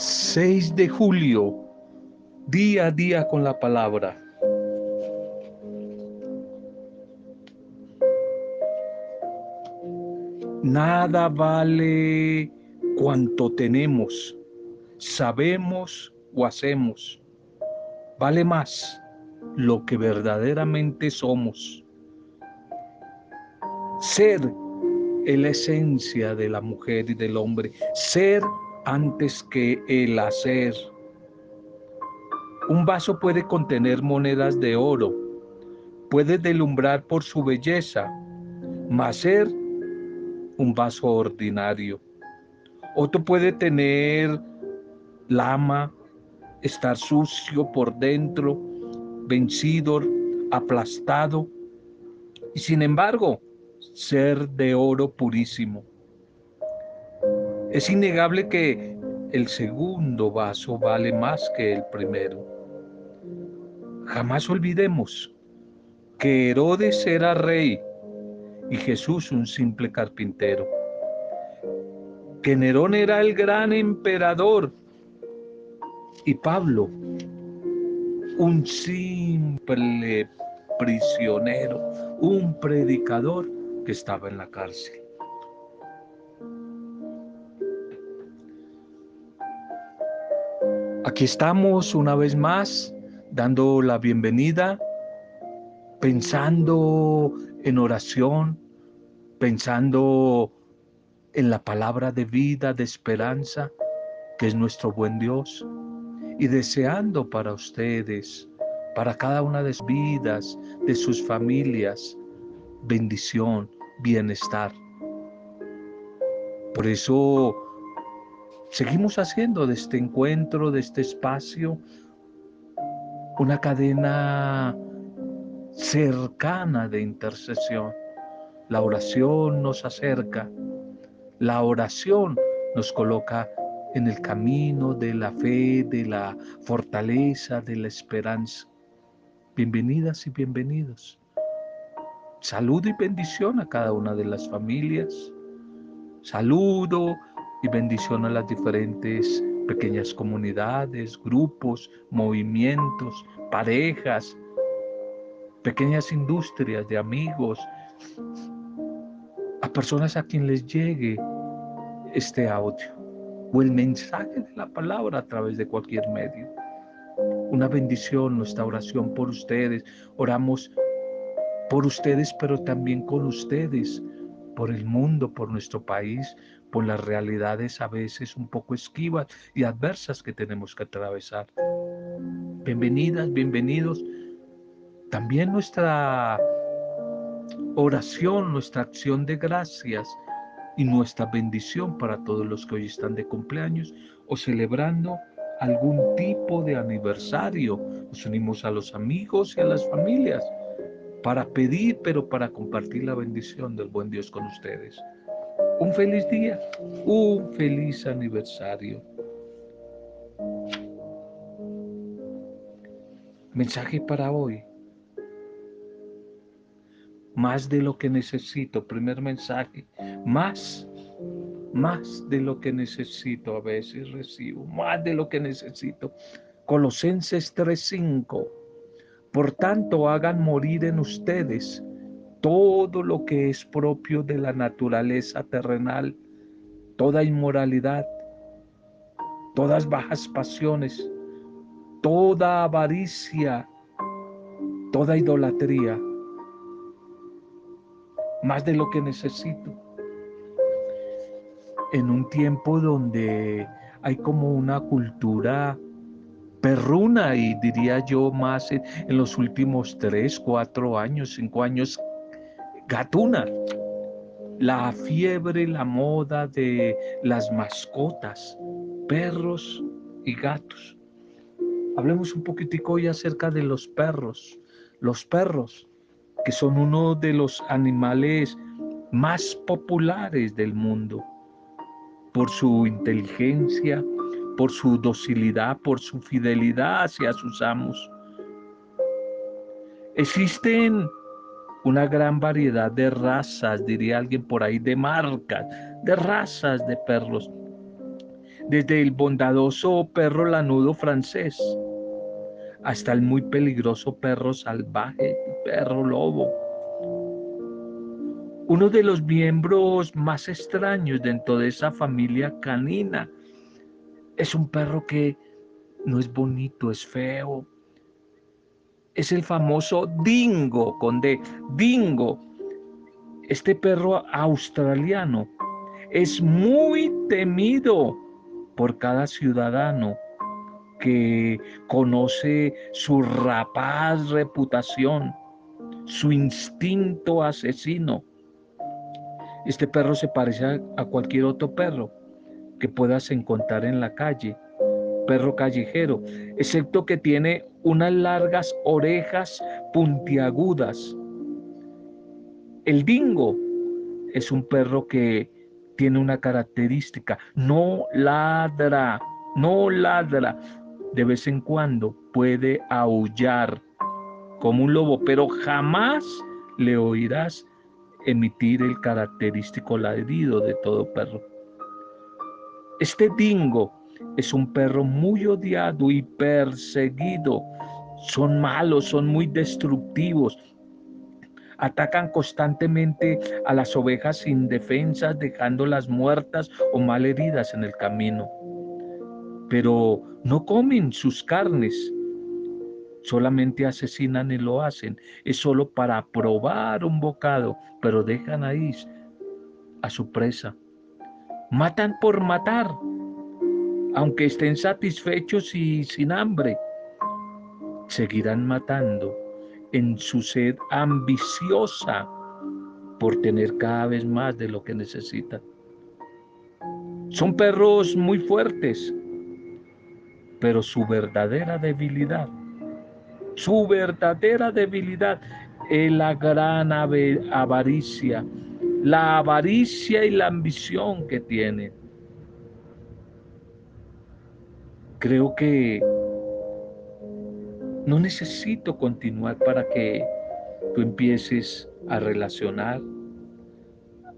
6 de julio, día a día con la palabra. Nada vale cuanto tenemos, sabemos o hacemos. Vale más lo que verdaderamente somos. Ser es la esencia de la mujer y del hombre. Ser antes que el hacer. Un vaso puede contener monedas de oro, puede delumbrar por su belleza, mas ser un vaso ordinario. Otro puede tener lama, estar sucio por dentro, vencido, aplastado, y sin embargo ser de oro purísimo. Es innegable que el segundo vaso vale más que el primero. Jamás olvidemos que Herodes era rey y Jesús un simple carpintero. Que Nerón era el gran emperador y Pablo un simple prisionero, un predicador que estaba en la cárcel. Aquí estamos una vez más dando la bienvenida, pensando en oración, pensando en la palabra de vida, de esperanza, que es nuestro buen Dios, y deseando para ustedes, para cada una de sus vidas, de sus familias, bendición, bienestar. Por eso Seguimos haciendo de este encuentro, de este espacio, una cadena cercana de intercesión. La oración nos acerca, la oración nos coloca en el camino de la fe, de la fortaleza, de la esperanza. Bienvenidas y bienvenidos. Saludo y bendición a cada una de las familias. Saludo y bendición a las diferentes pequeñas comunidades, grupos, movimientos, parejas, pequeñas industrias de amigos, a personas a quien les llegue este audio o el mensaje de la palabra a través de cualquier medio. Una bendición, nuestra oración por ustedes. Oramos por ustedes, pero también con ustedes, por el mundo, por nuestro país, por las realidades a veces un poco esquivas y adversas que tenemos que atravesar. Bienvenidas, bienvenidos. También nuestra oración, nuestra acción de gracias y nuestra bendición para todos los que hoy están de cumpleaños o celebrando algún tipo de aniversario. Nos unimos a los amigos y a las familias para pedir, pero para compartir la bendición del buen Dios con ustedes. Un feliz día, un feliz aniversario. Mensaje para hoy. Más de lo que necesito, primer mensaje, más, más de lo que necesito a veces recibo, más de lo que necesito. Colosenses 3:5. Por tanto, hagan morir en ustedes todo lo que es propio de la naturaleza terrenal, toda inmoralidad, todas bajas pasiones, toda avaricia, toda idolatría, más de lo que necesito. En un tiempo donde hay como una cultura perruna y diría yo más en, los últimos tres, cuatro años, cinco años gatuna, la fiebre, la moda de las mascotas, perros y gatos. Hablemos un poquitico hoy acerca de los perros. Los perros, que son uno de los animales más populares del mundo, por su inteligencia, por su docilidad, por su fidelidad hacia sus amos. Existen una gran variedad de razas, diría alguien por ahí, de marcas, de razas de perros, desde el bondadoso perro lanudo francés hasta el muy peligroso perro salvaje, perro lobo. Uno de los miembros más extraños dentro de esa familia canina es un perro que no es bonito, es feo. Es el famoso dingo, con dingo. Este perro australiano es muy temido por cada ciudadano que conoce su rapaz reputación, su instinto asesino. Este perro se parece a cualquier otro perro que puedas encontrar en la calle, perro callejero, excepto que tiene unas largas orejas puntiagudas. El dingo es un perro que tiene una característica, no ladra, no ladra. De vez en cuando puede aullar como un lobo, pero jamás le oirás emitir el característico ladrido de todo perro. Este dingo es un perro muy odiado y perseguido. Son malos, son muy destructivos, atacan constantemente a las ovejas indefensas, dejándolas muertas o mal heridas en el camino. Pero no comen sus carnes, solamente asesinan y lo hacen. Es solo para probar un bocado, pero dejan ahí a su presa. Matan por matar, aunque estén satisfechos y sin hambre. Seguirán matando en su sed ambiciosa por tener cada vez más de lo que necesitan. Son perros muy fuertes, pero su verdadera debilidad, su verdadera debilidad es la gran avaricia, la avaricia y la ambición que tienen. Creo que no necesito continuar para que tú empieces a relacionar,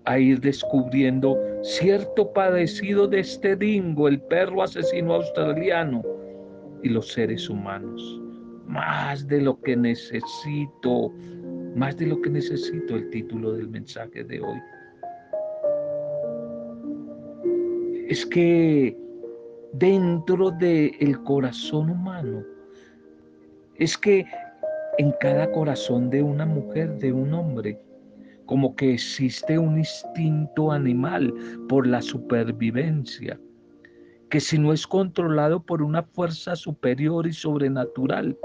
a ir descubriendo cierto padecido de este dingo, el perro asesino australiano y los seres humanos. Más de lo que necesito, más de lo que necesito el título del mensaje de hoy. Es que dentro del corazón humano. Es que en cada corazón de una mujer, de un hombre, como que existe un instinto animal por la supervivencia, que si no es controlado por una fuerza superior y sobrenatural,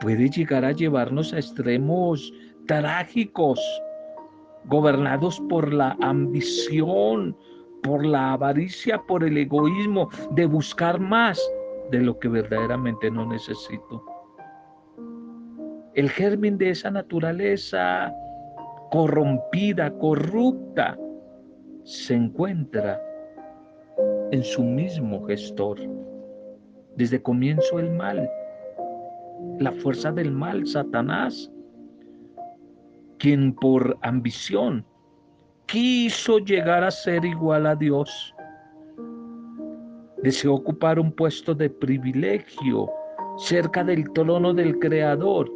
puede llegar a llevarnos a extremos trágicos, gobernados por la ambición, por la avaricia, por el egoísmo de buscar más de lo que verdaderamente no necesito. El germen de esa naturaleza corrompida, corrupta, se encuentra en su mismo gestor. Desde comienzo el mal, la fuerza del mal, Satanás, quien por ambición quiso llegar a ser igual a Dios deseó ocupar un puesto de privilegio cerca del trono del Creador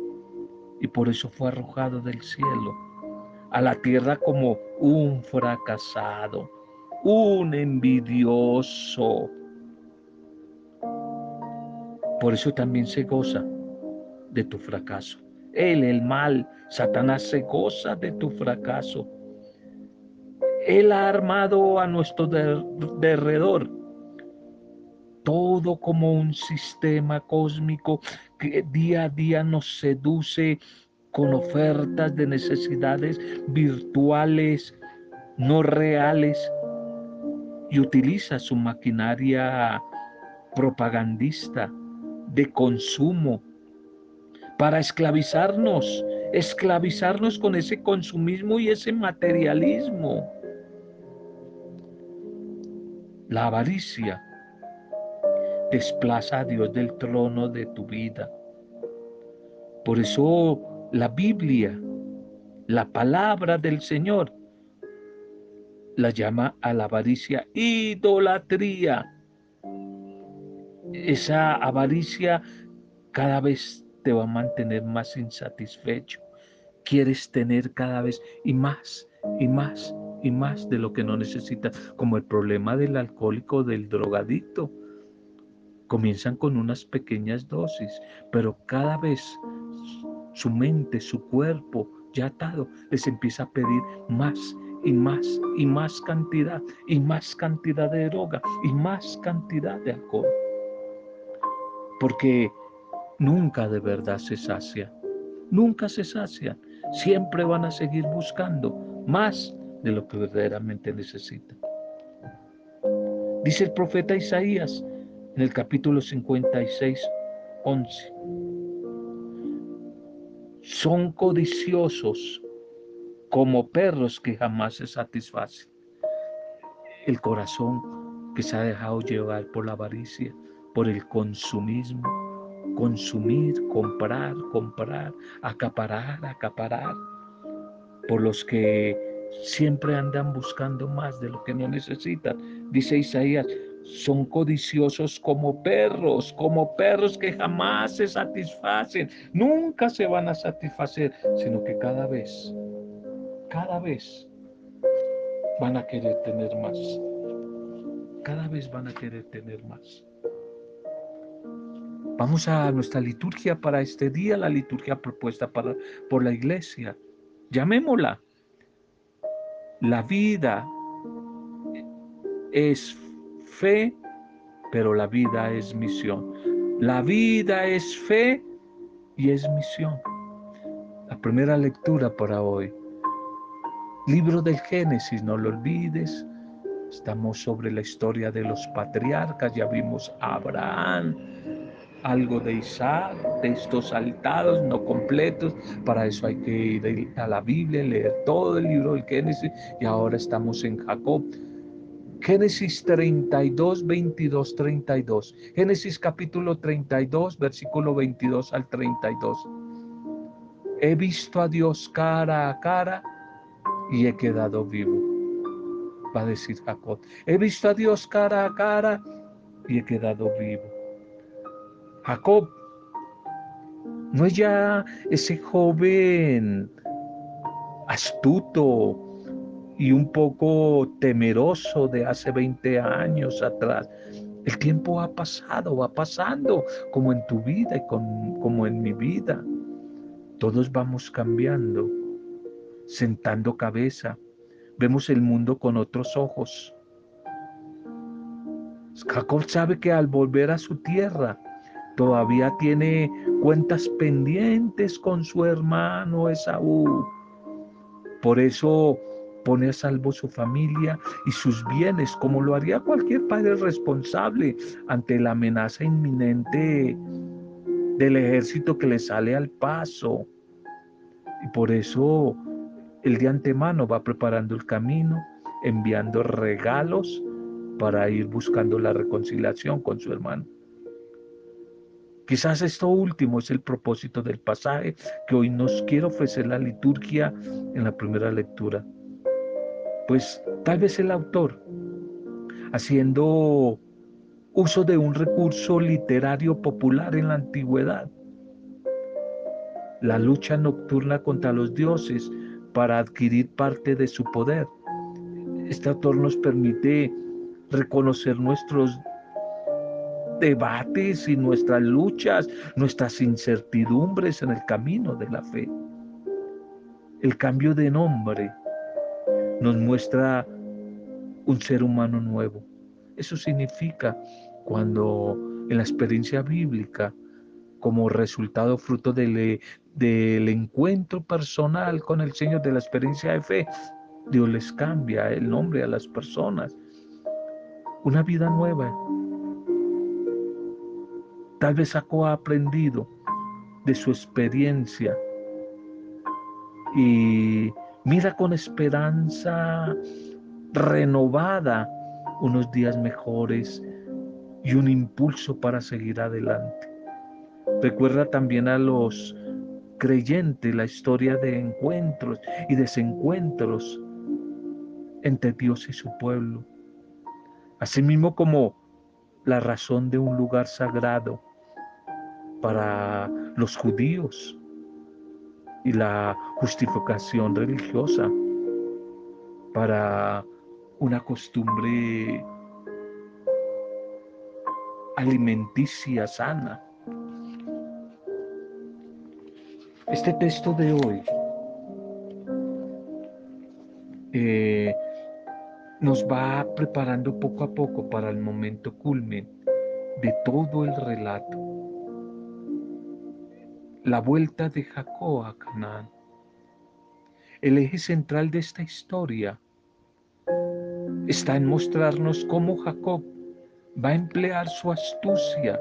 y por eso fue arrojado del cielo a la tierra como un fracasado, un envidioso. Por eso también se goza de tu fracaso. Él, el mal, Satanás se goza de tu fracaso. Él ha armado a nuestro derredor todo como un sistema cósmico que día a día nos seduce con ofertas de necesidades virtuales, no reales, y utiliza su maquinaria propagandista de consumo para esclavizarnos, esclavizarnos con ese consumismo y ese materialismo. La avaricia desplaza a Dios del trono de tu vida. Por eso la Biblia, la palabra del Señor, la llama a la avaricia idolatría. Esa avaricia cada vez te va a mantener más insatisfecho. Quieres tener cada vez y más y más y más de lo que no necesitas, como el problema del alcohólico, del drogadicto. Comienzan con unas pequeñas dosis, pero cada vez su mente, su cuerpo, ya atado, les empieza a pedir más y más y más cantidad y más cantidad de droga y más cantidad de alcohol. Porque nunca de verdad se sacia, nunca se sacian, siempre van a seguir buscando más de lo que verdaderamente necesitan. Dice el profeta Isaías en el capítulo 56, 11. Son codiciosos como perros que jamás se satisfacen. El corazón que se ha dejado llevar por la avaricia, por el consumismo, consumir, comprar, comprar, acaparar, acaparar, por los que siempre andan buscando más de lo que no necesitan. Dice Isaías, son codiciosos como perros, como perros que jamás se satisfacen, nunca se van a satisfacer, sino que cada vez, cada vez van a querer tener más. Cada vez van a querer tener más. Vamos a nuestra liturgia para este día, la liturgia propuesta para, por la iglesia. Llamémosla. La vida es fe, pero la vida es misión. La vida es fe y es misión. La primera lectura para hoy. Libro del Génesis, no lo olvides. Estamos sobre la historia de los patriarcas, ya vimos a Abraham, algo de Isaac, textos saltados, no completos. Para eso hay que ir a la Biblia, leer todo el libro del Génesis y ahora estamos en Jacob. Génesis 32, 22, 32. Génesis capítulo 32, versículo 22 al 32. He visto a Dios cara a cara y he quedado vivo. Va a decir Jacob. He visto a Dios cara a cara y he quedado vivo. Jacob no es ya ese joven astuto y un poco temeroso de hace 20 años atrás. El tiempo ha pasado, va pasando, como en tu vida y como en mi vida. Todos vamos cambiando, sentando cabeza. Vemos el mundo con otros ojos. Jacob sabe que al volver a su tierra, todavía tiene cuentas pendientes con su hermano Esaú. Por eso pone a salvo su familia y sus bienes, como lo haría cualquier padre responsable ante la amenaza inminente del ejército que le sale al paso. Y por eso el de antemano va preparando el camino, enviando regalos para ir buscando la reconciliación con su hermano. Quizás esto último es el propósito del pasaje que hoy nos quiere ofrecer la liturgia en la primera lectura. Pues tal vez el autor, haciendo uso de un recurso literario popular en la antigüedad, la lucha nocturna contra los dioses para adquirir parte de su poder. Este autor nos permite reconocer nuestros debates y nuestras luchas, nuestras incertidumbres en el camino de la fe. El cambio de nombre nos muestra un ser humano nuevo. Eso significa cuando en la experiencia bíblica, como resultado fruto del, del encuentro personal con el Señor, de la experiencia de fe, Dios les cambia el nombre a las personas. Una vida nueva, Tal vez Jacob ha aprendido de su experiencia y mira con esperanza renovada unos días mejores y un impulso para seguir adelante. Recuerda también a los creyentes la historia de encuentros y desencuentros entre Dios y su pueblo. Asimismo como la razón de un lugar sagrado para los judíos y la justificación religiosa para una costumbre alimenticia sana. Este texto de hoy eh, nos va preparando poco a poco para el momento culmen de todo el relato. La vuelta de Jacob a Canaán. El eje central de esta historia está en mostrarnos cómo Jacob va a emplear su astucia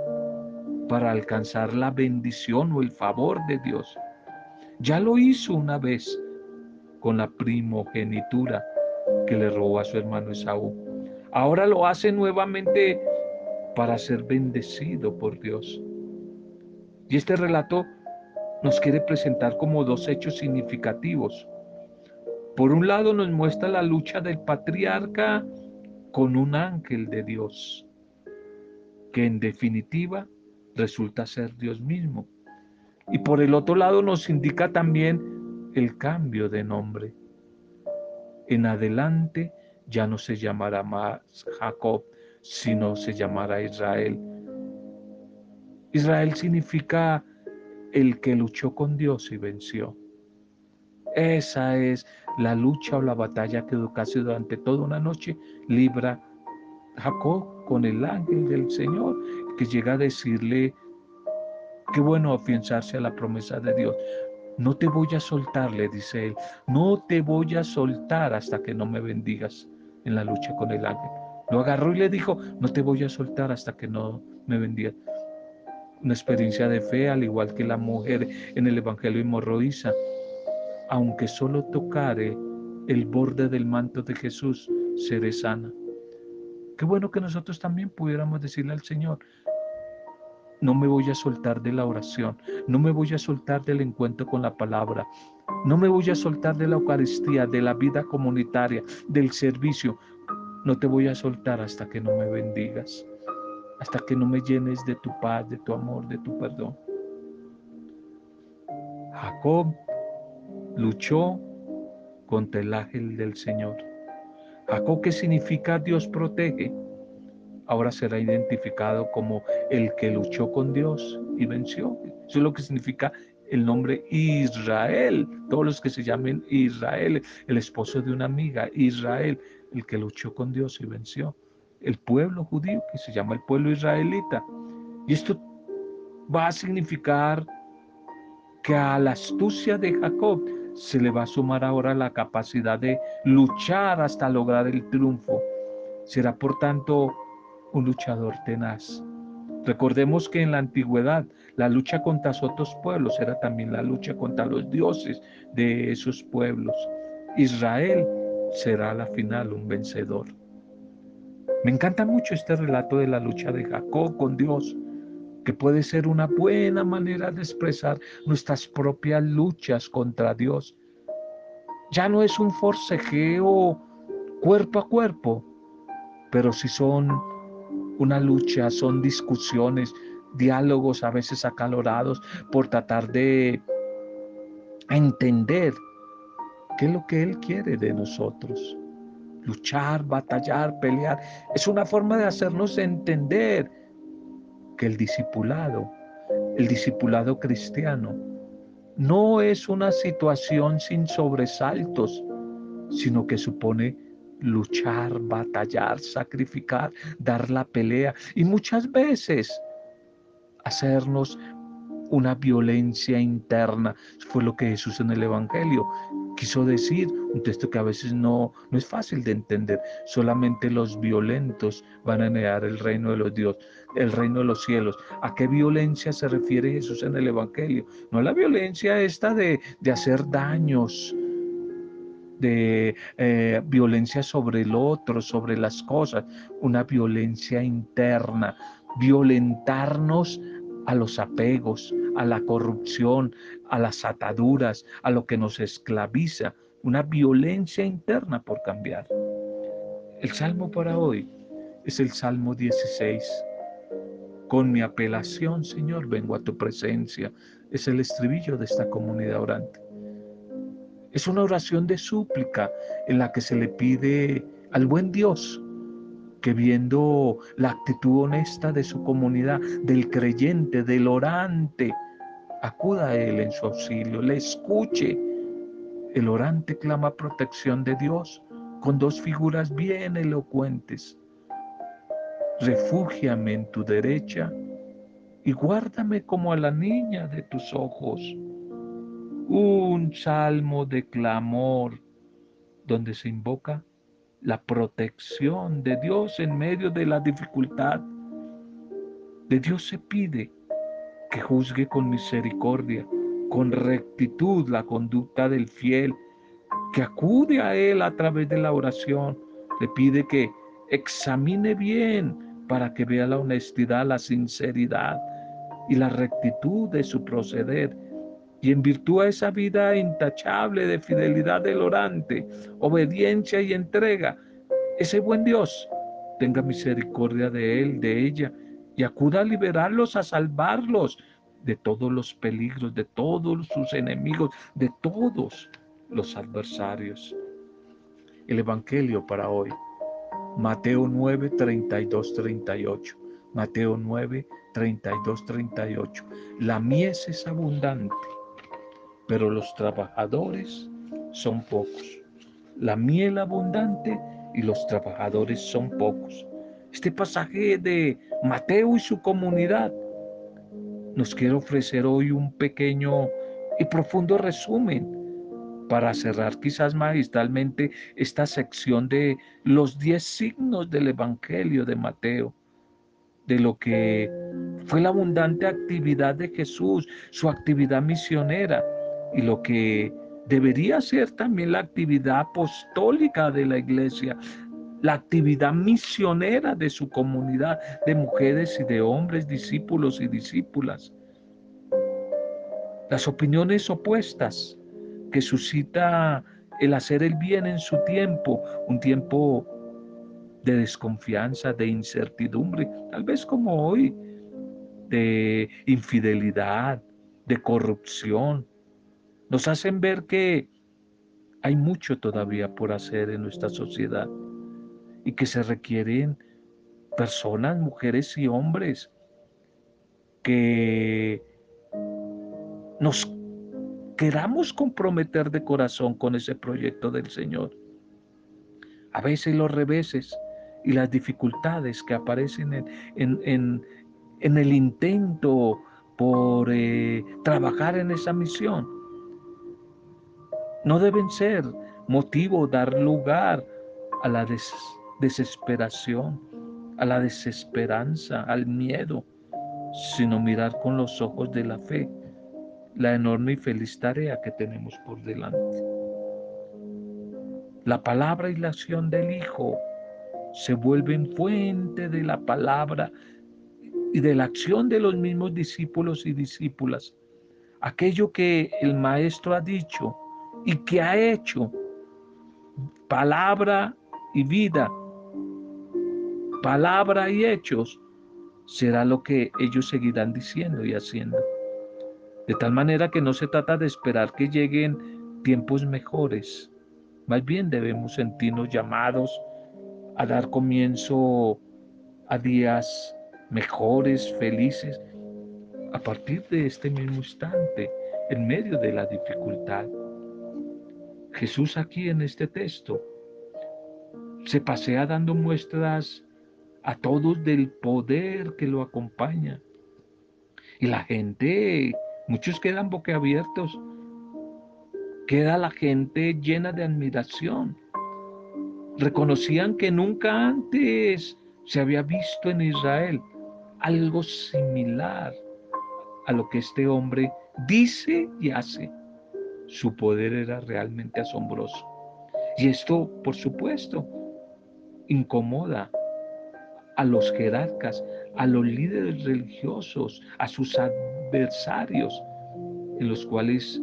para alcanzar la bendición o el favor de Dios. Ya lo hizo una vez con la primogenitura que le robó a su hermano Esaú. Ahora lo hace nuevamente para ser bendecido por Dios. Y este relato nos quiere presentar como dos hechos significativos. Por un lado nos muestra la lucha del patriarca con un ángel de Dios, que en definitiva resulta ser Dios mismo. Y por el otro lado nos indica también el cambio de nombre. En adelante ya no se llamará más Jacob, sino se llamará Israel. Israel significa el que luchó con Dios y venció. Esa es la lucha o la batalla que casi durante toda una noche libra Jacob con el ángel del Señor, que llega a decirle, qué bueno afianzarse a la promesa de Dios. No te voy a soltar, le dice él. No te voy a soltar hasta que no me bendigas en la lucha con el ángel. Lo agarró y le dijo, no te voy a soltar hasta que no me bendigas. Una experiencia de fe, al igual que la mujer en el Evangelio hemorroísa. Aunque solo tocare el borde del manto de Jesús, seré sana. Qué bueno que nosotros también pudiéramos decirle al Señor, no me voy a soltar de la oración, no me voy a soltar del encuentro con la palabra, no me voy a soltar de la Eucaristía, de la vida comunitaria, del servicio. No te voy a soltar hasta que no me bendigas, hasta que no me llenes de tu paz, de tu amor, de tu perdón. Jacob luchó contra el ángel del Señor. Jacob, ¿qué significa Dios protege? ahora será identificado como el que luchó con Dios y venció. Eso es lo que significa el nombre Israel. Todos los que se llamen Israel, el esposo de una amiga, Israel, el que luchó con Dios y venció. El pueblo judío, que se llama el pueblo israelita. Y esto va a significar que a la astucia de Jacob se le va a sumar ahora la capacidad de luchar hasta lograr el triunfo. Será por tanto un luchador tenaz. Recordemos que en la antigüedad la lucha contra otros pueblos era también la lucha contra los dioses de esos pueblos. Israel será a la final un vencedor. Me encanta mucho este relato de la lucha de Jacob con Dios, que puede ser una buena manera de expresar nuestras propias luchas contra Dios. Ya no es un forcejeo cuerpo a cuerpo, pero si son una lucha, son discusiones, diálogos a veces acalorados por tratar de entender qué es lo que Él quiere de nosotros. Luchar, batallar, pelear, es una forma de hacernos entender que el discipulado, el discipulado cristiano, no es una situación sin sobresaltos, sino que supone luchar, batallar, sacrificar, dar la pelea y muchas veces hacernos una violencia interna. Fue lo que Jesús en el Evangelio quiso decir, un texto que a veces no, no es fácil de entender. Solamente los violentos van a negar el reino de los Dios, el reino de los cielos. ¿A qué violencia se refiere Jesús en el Evangelio? No la violencia esta de, de hacer daños, de eh, violencia sobre el otro, sobre las cosas, una violencia interna, violentarnos a los apegos, a la corrupción, a las ataduras, a lo que nos esclaviza. una violencia interna por cambiar. El salmo para hoy es el Salmo 16. Con mi apelación, Señor, vengo a tu presencia. Es el estribillo de esta comunidad orante. Es una oración de súplica en la que se le pide al buen Dios que viendo la actitud honesta de su comunidad, del creyente, del orante, acuda a Él en su auxilio, le escuche. El orante clama protección de Dios con dos figuras bien elocuentes. Refúgiame en tu derecha y guárdame como a la niña de tus ojos. Un salmo de clamor donde se invoca la protección de Dios en medio de la dificultad. De Dios se pide que juzgue con misericordia, con rectitud la conducta del fiel, que acude a Él a través de la oración. Le pide que examine bien para que vea la honestidad, la sinceridad y la rectitud de su proceder y en virtud a esa vida intachable de fidelidad del orante, obediencia y entrega, ese buen Dios tenga misericordia de él, de ella, y acuda a liberarlos, a salvarlos de todos los peligros, de todos sus enemigos, de todos los adversarios. El Evangelio para hoy, Mateo 9, 32, 38. Mateo 9, 32, 38. La mies es abundante pero los trabajadores son pocos. La miel abundante y los trabajadores son pocos. Este pasaje de Mateo y su comunidad. Nos quiere ofrecer hoy un pequeño y profundo resumen para cerrar quizás magistralmente esta sección de los diez signos del Evangelio de Mateo, de lo que fue la abundante actividad de Jesús, su actividad misionera, y lo que debería ser también la actividad apostólica de la iglesia, la actividad misionera de su comunidad de mujeres y de hombres, discípulos y discípulas. Las opiniones opuestas que suscita el hacer el bien en su tiempo, un tiempo de desconfianza, de incertidumbre, tal vez como hoy, de infidelidad, de corrupción, nos hacen ver que hay mucho todavía por hacer en nuestra sociedad y que se requieren personas, mujeres y hombres que nos queramos comprometer de corazón con ese proyecto del Señor. A veces los reveses y las dificultades que aparecen en, el intento por eh, trabajar en esa misión no deben ser motivo, dar lugar a la desesperación, a la desesperanza, al miedo, sino mirar con los ojos de la fe la enorme y feliz tarea que tenemos por delante. La palabra y la acción del Hijo se vuelven fuente de la palabra y de la acción de los mismos discípulos y discípulas. Aquello que el Maestro ha dicho, y que ha hecho palabra y vida, palabra y hechos, será lo que ellos seguirán diciendo y haciendo. De tal manera que no se trata de esperar que lleguen tiempos mejores, más bien debemos sentirnos llamados a dar comienzo a días mejores, felices, a partir de este mismo instante, en medio de la dificultad. Jesús aquí en este texto se pasea dando muestras a todos del poder que lo acompaña. Y la gente, muchos quedan boquiabiertos, queda la gente llena de admiración. Reconocían que nunca antes se había visto en Israel algo similar a lo que este hombre dice y hace. Su poder era realmente asombroso. Y esto, por supuesto, incomoda a los jerarcas, a los líderes religiosos, a sus adversarios, en los cuales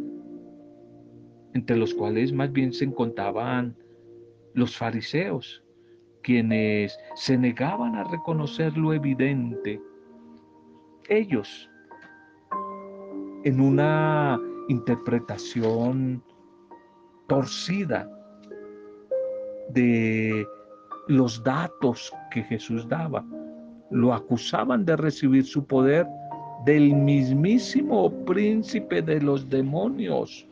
entre los cuales más bien se encontraban los fariseos, quienes se negaban a reconocer lo evidente. Ellos, en una interpretación torcida de los datos que Jesús daba, lo acusaban de recibir su poder del mismísimo príncipe de los demonios,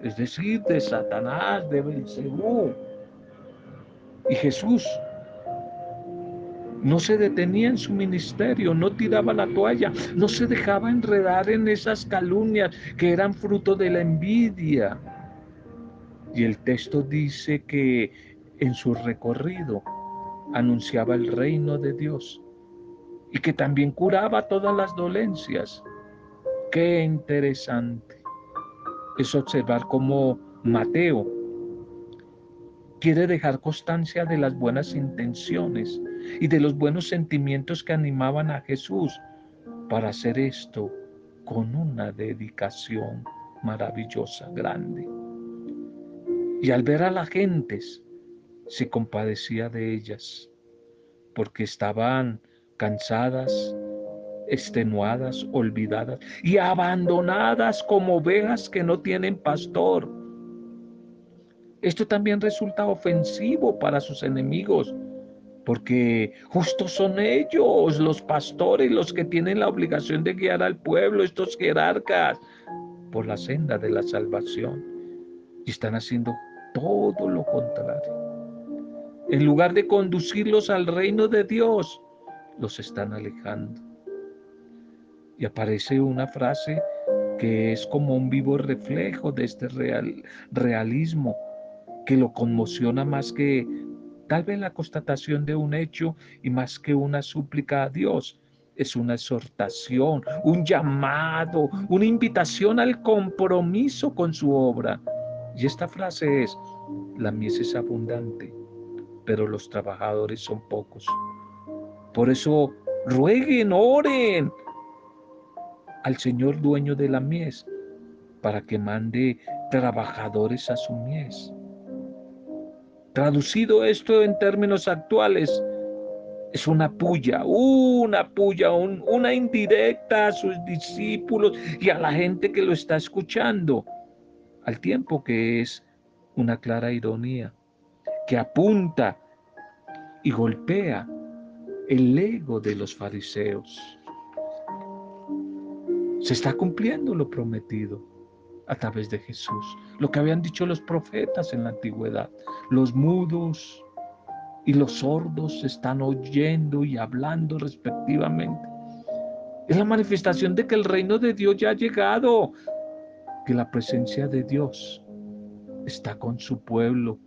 es decir, de Satanás, de Belcebú. Y Jesús no se detenía en su ministerio, no tiraba la toalla, no se dejaba enredar en esas calumnias que eran fruto de la envidia. Y el texto dice que en su recorrido anunciaba el reino de Dios y que también curaba todas las dolencias. Qué interesante es observar cómo Mateo quiere dejar constancia de las buenas intenciones y de los buenos sentimientos que animaban a Jesús para hacer esto con una dedicación maravillosa, grande. Y al ver a las gentes, se compadecía de ellas, porque estaban cansadas, extenuadas, olvidadas y abandonadas como ovejas que no tienen pastor. Esto también resulta ofensivo para sus enemigos, porque justos son ellos, los pastores, los que tienen la obligación de guiar al pueblo, estos jerarcas, por la senda de la salvación. Y están haciendo todo lo contrario. En lugar de conducirlos al reino de Dios, los están alejando. Y aparece una frase que es como un vivo reflejo de este real, realismo que lo conmociona más que tal vez la constatación de un hecho y más que una súplica a Dios. Es una exhortación, un llamado, una invitación al compromiso con su obra. Y esta frase es, la mies es abundante, pero los trabajadores son pocos. Por eso rueguen, oren al Señor dueño de la mies para que mande trabajadores a su mies. Traducido esto en términos actuales, es una puya, una puya, una indirecta a sus discípulos y a la gente que lo está escuchando, al tiempo que es una clara ironía, que apunta y golpea el ego de los fariseos. Se está cumpliendo lo prometido a través de Jesús, lo que habían dicho los profetas en la antigüedad. Los mudos y los sordos están oyendo y hablando respectivamente. Es la manifestación de que el reino de Dios ya ha llegado, que la presencia de Dios está con su pueblo,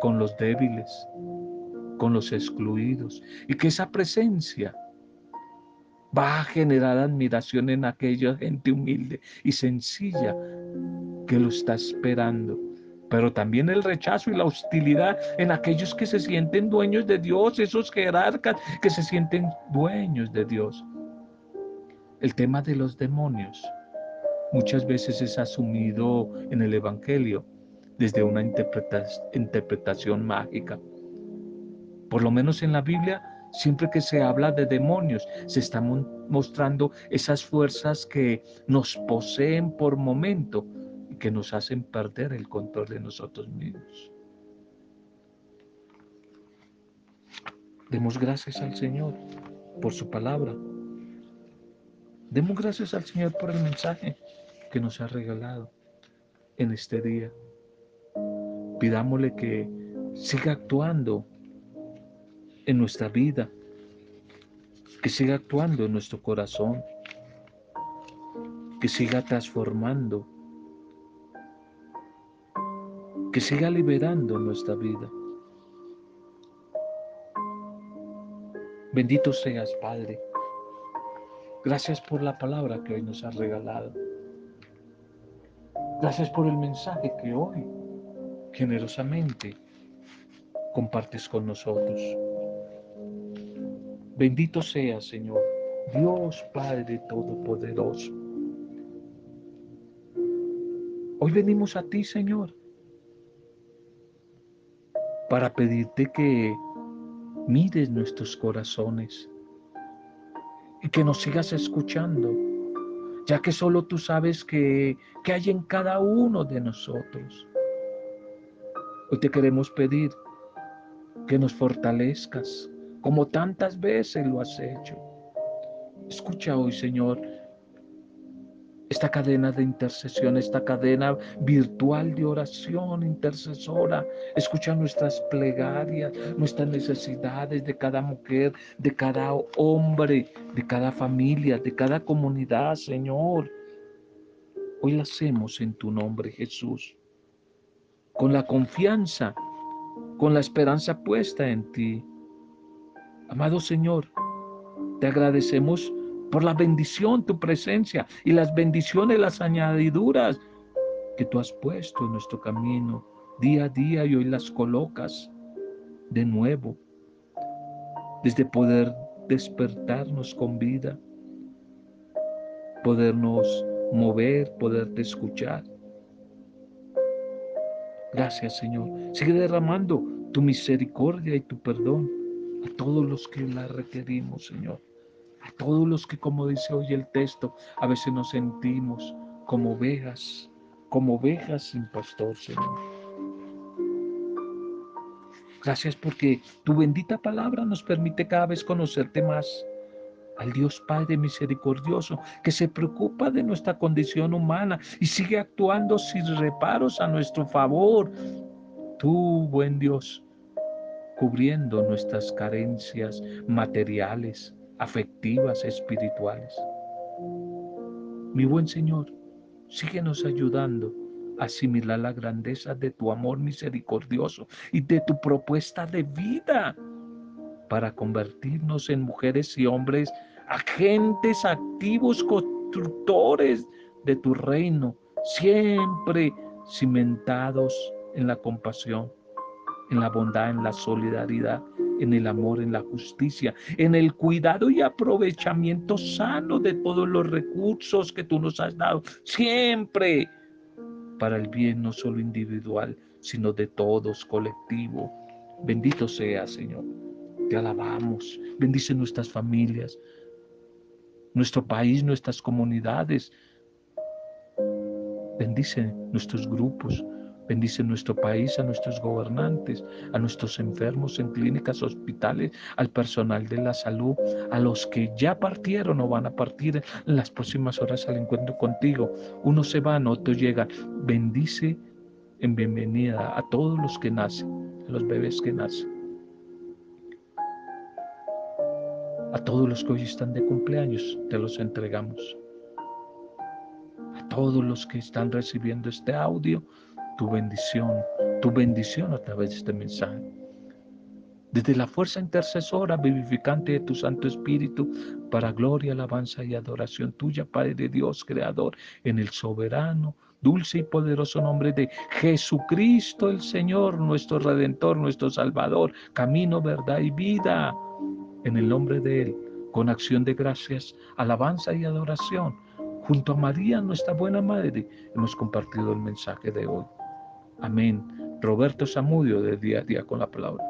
con los débiles, con los excluidos y que esa presencia va a generar admiración en aquella gente humilde y sencilla que lo está esperando. Pero también el rechazo y la hostilidad en aquellos que se sienten dueños de Dios, esos jerarcas que se sienten dueños de Dios. El tema de los demonios muchas veces es asumido en el Evangelio desde una interpretación mágica. Por lo menos en la Biblia, siempre que se habla de demonios, se están mostrando esas fuerzas que nos poseen por momento y que nos hacen perder el control de nosotros mismos. Demos gracias al Señor por su palabra. Demos gracias al Señor por el mensaje que nos ha regalado en este día. Pidámosle que siga actuando en nuestra vida, que siga actuando en nuestro corazón, que siga transformando, que siga liberando nuestra vida. Bendito seas, Padre. Gracias por la palabra que hoy nos has regalado. Gracias por el mensaje que hoy generosamente compartes con nosotros. Bendito sea, Señor, Dios Padre Todopoderoso. Hoy venimos a ti, Señor, para pedirte que mires nuestros corazones y que nos sigas escuchando, ya que solo tú sabes que, que hay en cada uno de nosotros. Hoy te queremos pedir que nos fortalezcas, como tantas veces lo has hecho. Escucha hoy, Señor, esta cadena de intercesión, esta cadena virtual de oración intercesora. Escucha nuestras plegarias, nuestras necesidades de cada mujer, de cada hombre, de cada familia, de cada comunidad, Señor. Hoy la hacemos en tu nombre, Jesús, con la confianza, con la esperanza puesta en ti. Amado Señor, te agradecemos por la bendición, tu presencia y las bendiciones, las añadiduras que tú has puesto en nuestro camino día a día y hoy las colocas de nuevo, desde poder despertarnos con vida, podernos mover, poderte escuchar. Gracias Señor. Sigue derramando tu misericordia y tu perdón a todos los que la requerimos, Señor a todos los que, como dice hoy el texto, a veces nos sentimos como ovejas, como ovejas sin pastor, Señor. Gracias porque tu bendita palabra nos permite cada vez conocerte más. Al Dios Padre misericordioso que se preocupa de nuestra condición humana y sigue actuando sin reparos a nuestro favor. Tú, buen Dios, cubriendo nuestras carencias materiales, afectivas, espirituales. Mi buen Señor, síguenos ayudando a asimilar la grandeza de tu amor misericordioso y de tu propuesta de vida para convertirnos en mujeres y hombres agentes activos, constructores de tu reino, siempre cimentados en la compasión, en la bondad, en la solidaridad en el amor, en la justicia, en el cuidado y aprovechamiento sano de todos los recursos que tú nos has dado, siempre para el bien no solo individual, sino de todos, colectivo. Bendito sea, Señor. Te alabamos. Bendice nuestras familias, nuestro país, nuestras comunidades. Bendice nuestros grupos, Bendice nuestro país, a nuestros gobernantes, a nuestros enfermos en clínicas, hospitales, al personal de la salud, a los que ya partieron o van a partir en las próximas horas al encuentro contigo. Unos se van, otros llegan. Bendice en bienvenida a todos los que nacen, a los bebés que nacen. A todos los que hoy están de cumpleaños, te los entregamos. A todos los que están recibiendo este audio, tu bendición, tu bendición a través de este mensaje. Desde la fuerza intercesora, vivificante de tu Santo Espíritu, para gloria, alabanza y adoración tuya, Padre de Dios, Creador, en el soberano, dulce y poderoso nombre de Jesucristo el Señor, nuestro Redentor, nuestro Salvador, camino, verdad y vida. En el nombre de Él, con acción de gracias, alabanza y adoración, junto a María, nuestra buena Madre, hemos compartido el mensaje de hoy. Amén. Roberto Zamudio de Día a Día con la Palabra.